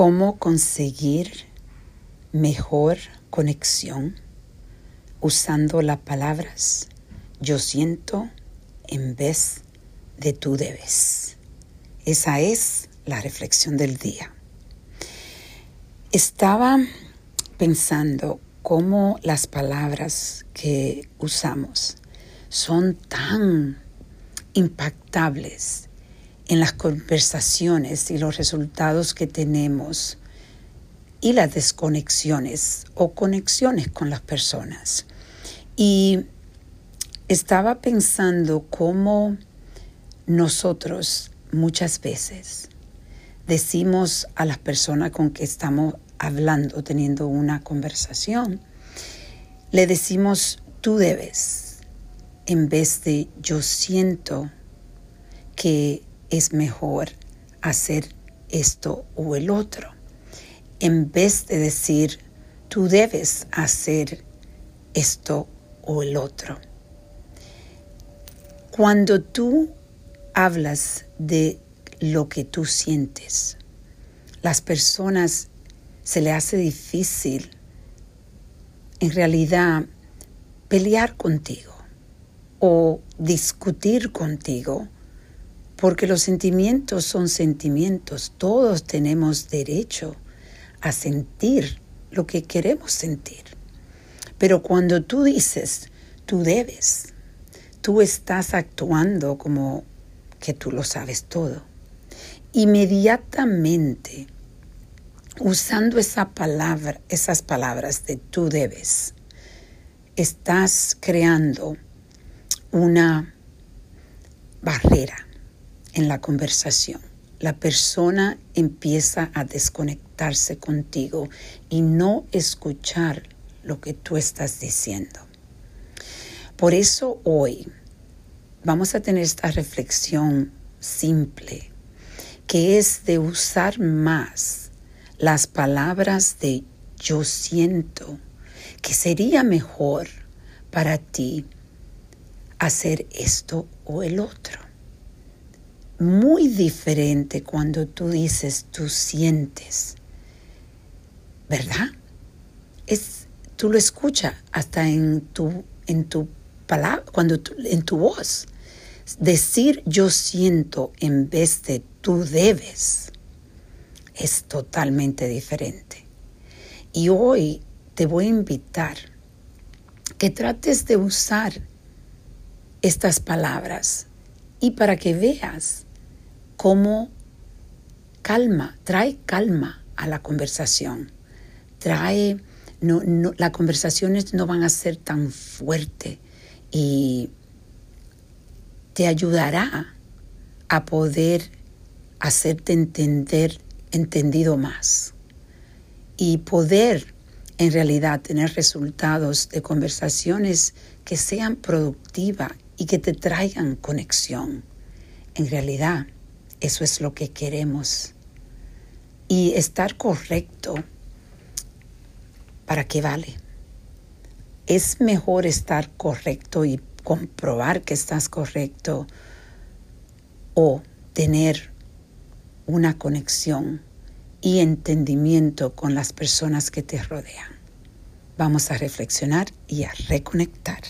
cómo conseguir mejor conexión usando las palabras yo siento en vez de tú debes. Esa es la reflexión del día. Estaba pensando cómo las palabras que usamos son tan impactables en las conversaciones y los resultados que tenemos y las desconexiones o conexiones con las personas. Y estaba pensando cómo nosotros muchas veces decimos a las personas con que estamos hablando, teniendo una conversación, le decimos tú debes en vez de yo siento que es mejor hacer esto o el otro. En vez de decir, tú debes hacer esto o el otro. Cuando tú hablas de lo que tú sientes, las personas se le hace difícil en realidad pelear contigo o discutir contigo porque los sentimientos son sentimientos. Todos tenemos derecho a sentir lo que queremos sentir. Pero cuando tú dices, tú debes, tú estás actuando como que tú lo sabes todo. Inmediatamente, usando esa palabra, esas palabras de tú debes, estás creando una barrera en la conversación. La persona empieza a desconectarse contigo y no escuchar lo que tú estás diciendo. Por eso hoy vamos a tener esta reflexión simple, que es de usar más las palabras de yo siento, que sería mejor para ti hacer esto o el otro muy diferente cuando tú dices tú sientes, ¿verdad? Es, tú lo escuchas hasta en tu, en tu palabra, cuando en tu voz. Decir yo siento en vez de tú debes es totalmente diferente. Y hoy te voy a invitar que trates de usar estas palabras y para que veas cómo calma, trae calma a la conversación. Trae, no, no, las conversaciones no van a ser tan fuertes y te ayudará a poder hacerte entender, entendido más y poder en realidad tener resultados de conversaciones que sean productivas y que te traigan conexión. En realidad, eso es lo que queremos. Y estar correcto, ¿para qué vale? Es mejor estar correcto y comprobar que estás correcto o tener una conexión y entendimiento con las personas que te rodean. Vamos a reflexionar y a reconectar.